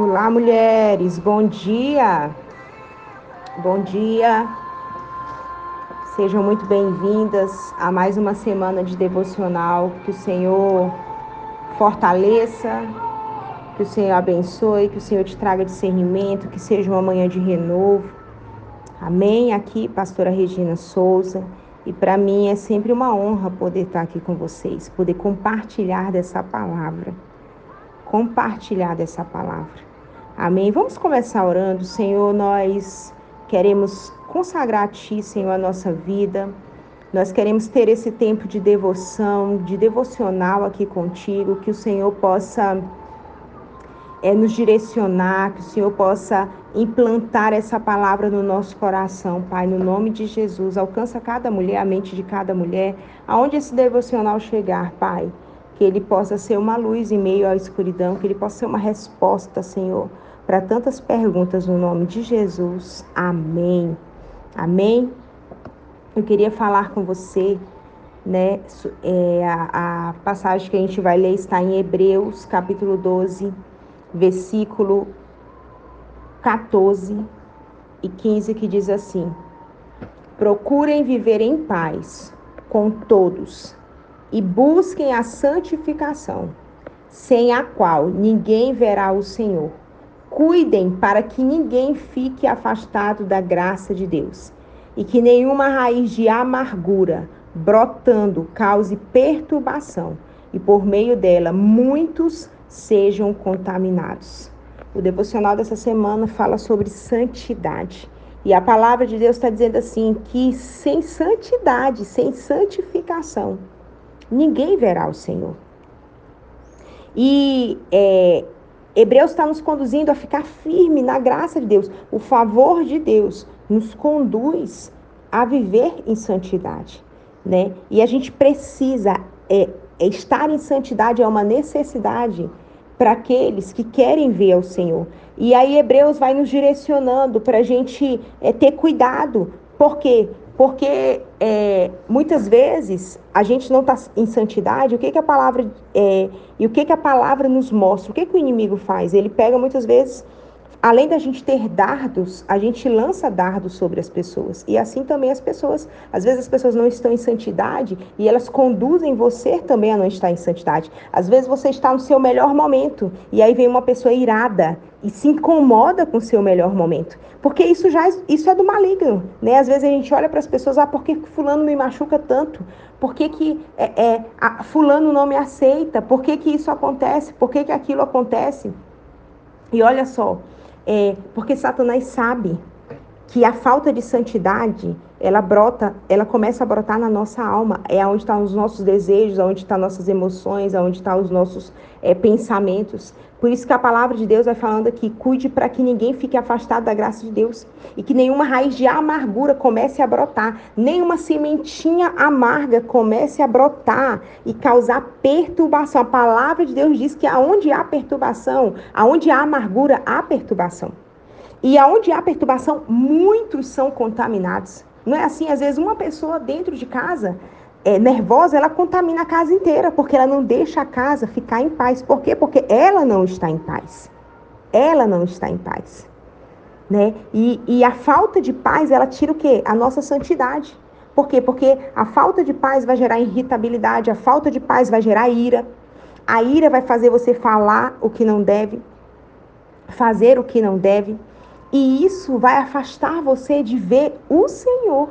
Olá, mulheres, bom dia. Bom dia. Sejam muito bem-vindas a mais uma semana de devocional. Que o Senhor fortaleça, que o Senhor abençoe, que o Senhor te traga discernimento, que seja uma manhã de renovo. Amém. Aqui, pastora Regina Souza. E para mim é sempre uma honra poder estar aqui com vocês, poder compartilhar dessa palavra. Compartilhar dessa palavra. Amém. Vamos começar orando. Senhor, nós queremos consagrar a Ti, Senhor, a nossa vida. Nós queremos ter esse tempo de devoção, de devocional aqui contigo, que o Senhor possa é, nos direcionar, que o Senhor possa implantar essa palavra no nosso coração, Pai, no nome de Jesus. Alcança cada mulher, a mente de cada mulher, aonde esse devocional chegar, Pai. Que ele possa ser uma luz em meio à escuridão, que ele possa ser uma resposta, Senhor, para tantas perguntas no nome de Jesus. Amém. Amém. Eu queria falar com você, né? É, a, a passagem que a gente vai ler está em Hebreus, capítulo 12 versículo 14 e 15, que diz assim: Procurem viver em paz com todos e busquem a santificação, sem a qual ninguém verá o Senhor. Cuidem para que ninguém fique afastado da graça de Deus e que nenhuma raiz de amargura brotando cause perturbação e por meio dela muitos sejam contaminados. O devocional dessa semana fala sobre santidade. E a palavra de Deus está dizendo assim: que sem santidade, sem santificação, ninguém verá o Senhor. E é, Hebreus está nos conduzindo a ficar firme na graça de Deus. O favor de Deus nos conduz a viver em santidade. Né? E a gente precisa é, estar em santidade é uma necessidade para aqueles que querem ver o Senhor. E aí Hebreus vai nos direcionando para a gente é, ter cuidado. Por quê? Porque é, muitas vezes a gente não está em santidade. O que, que a palavra é, e o que, que a palavra nos mostra? O que, que o inimigo faz? Ele pega muitas vezes além da gente ter dardos, a gente lança dardos sobre as pessoas. E assim também as pessoas, às vezes as pessoas não estão em santidade e elas conduzem você também a não estar em santidade. Às vezes você está no seu melhor momento e aí vem uma pessoa irada e se incomoda com o seu melhor momento. Porque isso já isso é do maligno, né? Às vezes a gente olha para as pessoas, ah, por que fulano me machuca tanto? Por que, que é, é, a, fulano não me aceita? Por que, que isso acontece? Por que, que aquilo acontece? E olha só, é, porque Satanás sabe que a falta de santidade, ela brota, ela começa a brotar na nossa alma. É onde estão os nossos desejos, onde estão nossas emoções, onde estão os nossos é, pensamentos. Por isso que a palavra de Deus vai falando aqui, cuide para que ninguém fique afastado da graça de Deus e que nenhuma raiz de amargura comece a brotar, nenhuma sementinha amarga comece a brotar e causar perturbação. A palavra de Deus diz que aonde há perturbação, aonde há amargura, há perturbação. E aonde há perturbação, muitos são contaminados. Não é assim? Às vezes uma pessoa dentro de casa é, nervosa, ela contamina a casa inteira, porque ela não deixa a casa ficar em paz. Por quê? Porque ela não está em paz. Ela não está em paz. Né? E, e a falta de paz, ela tira o quê? A nossa santidade. Por quê? Porque a falta de paz vai gerar irritabilidade, a falta de paz vai gerar ira. A ira vai fazer você falar o que não deve, fazer o que não deve. E isso vai afastar você de ver o Senhor.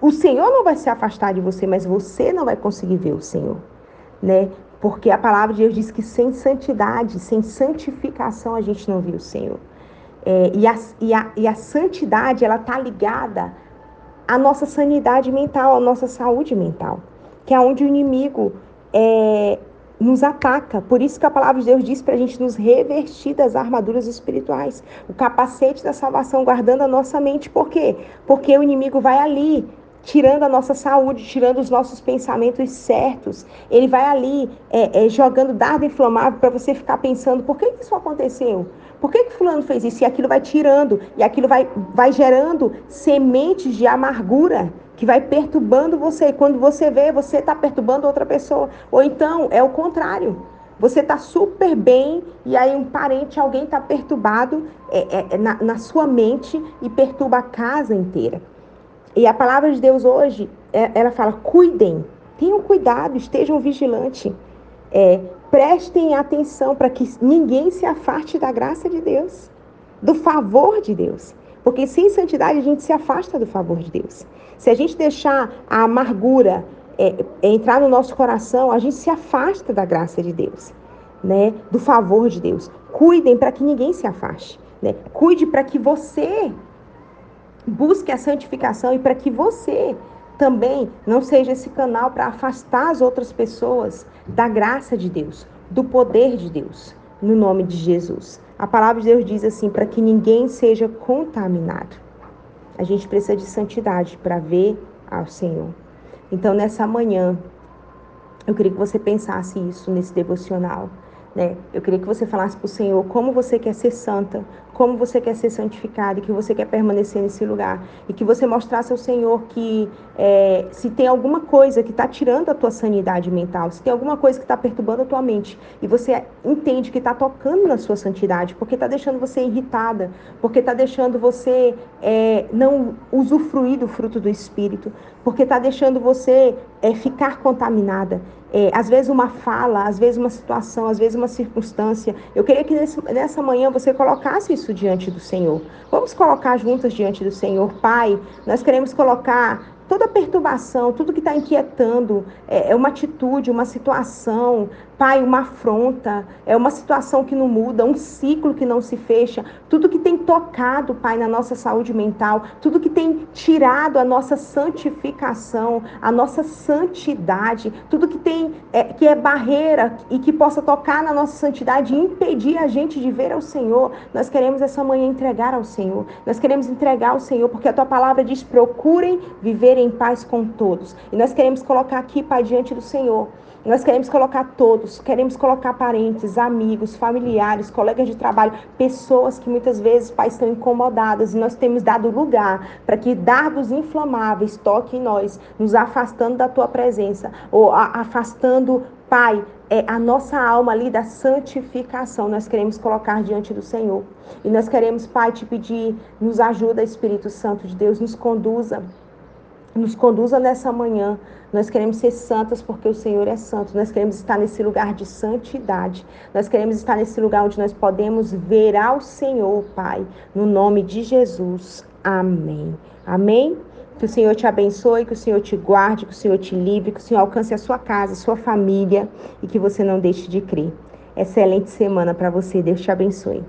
O Senhor não vai se afastar de você, mas você não vai conseguir ver o Senhor, né? Porque a palavra de Deus diz que sem santidade, sem santificação, a gente não viu o Senhor. É, e, a, e, a, e a santidade, ela está ligada à nossa sanidade mental, à nossa saúde mental, que é onde o inimigo é, nos ataca. Por isso que a palavra de Deus diz para a gente nos revestir das armaduras espirituais, o capacete da salvação, guardando a nossa mente. Por quê? Porque o inimigo vai ali tirando a nossa saúde, tirando os nossos pensamentos certos. Ele vai ali é, é, jogando dardo inflamável para você ficar pensando: por que isso aconteceu? Por que, que fulano fez isso? E aquilo vai tirando, e aquilo vai, vai gerando sementes de amargura que vai perturbando você. E quando você vê, você está perturbando outra pessoa. Ou então é o contrário. Você está super bem e aí um parente, alguém está perturbado é, é, na, na, sua mente e perturba a casa inteira. E a palavra de Deus hoje, é, ela fala: cuidem, tenham cuidado, estejam vigilantes. É, prestem atenção para que ninguém se afaste da graça de Deus, do favor de Deus. Porque sem santidade a gente se afasta do favor de Deus. Se a gente deixar a amargura é, é, entrar no nosso coração, a gente se afasta da graça de Deus, né? Do favor de Deus. Cuidem para que ninguém se afaste, né? Cuide para que você busque a santificação e para que você também não seja esse canal para afastar as outras pessoas da graça de Deus, do poder de Deus, no nome de Jesus. A palavra de Deus diz assim: para que ninguém seja contaminado. A gente precisa de santidade para ver ao Senhor. Então, nessa manhã, eu queria que você pensasse isso nesse devocional. Né? Eu queria que você falasse para o Senhor como você quer ser santa, como você quer ser santificado e que você quer permanecer nesse lugar. E que você mostrasse ao Senhor que é, se tem alguma coisa que está tirando a tua sanidade mental, se tem alguma coisa que está perturbando a tua mente e você entende que está tocando na sua santidade, porque está deixando você irritada, porque está deixando você é, não usufruir do fruto do Espírito, porque está deixando você é, ficar contaminada. É, às vezes uma fala, às vezes uma situação, às vezes uma circunstância. Eu queria que nesse, nessa manhã você colocasse isso diante do Senhor. Vamos colocar juntas diante do Senhor. Pai, nós queremos colocar toda perturbação, tudo que está inquietando, é, é, uma atitude, uma situação, pai, uma afronta, é uma situação que não muda, um ciclo que não se fecha, tudo que tem tocado, pai, na nossa saúde mental, tudo que tem tirado a nossa santificação, a nossa santidade, tudo que tem é, que é barreira e que possa tocar na nossa santidade e impedir a gente de ver ao Senhor, nós queremos essa manhã entregar ao Senhor, nós queremos entregar ao Senhor, porque a tua palavra diz: procurem viver viver em paz com todos. E nós queremos colocar aqui, Pai, diante do Senhor. Nós queremos colocar todos, queremos colocar parentes, amigos, familiares, colegas de trabalho, pessoas que muitas vezes, Pai, estão incomodadas e nós temos dado lugar para que dardos inflamáveis toquem em nós, nos afastando da tua presença ou afastando, Pai, é a nossa alma ali da santificação. Nós queremos colocar diante do Senhor. E nós queremos, Pai, te pedir, nos ajuda, Espírito Santo de Deus, nos conduza nos conduza nessa manhã. Nós queremos ser santas porque o Senhor é santo. Nós queremos estar nesse lugar de santidade. Nós queremos estar nesse lugar onde nós podemos ver ao Senhor, Pai, no nome de Jesus. Amém. Amém. Que o Senhor te abençoe, que o Senhor te guarde, que o Senhor te livre, que o Senhor alcance a sua casa, a sua família e que você não deixe de crer. Excelente semana para você. Deus te abençoe.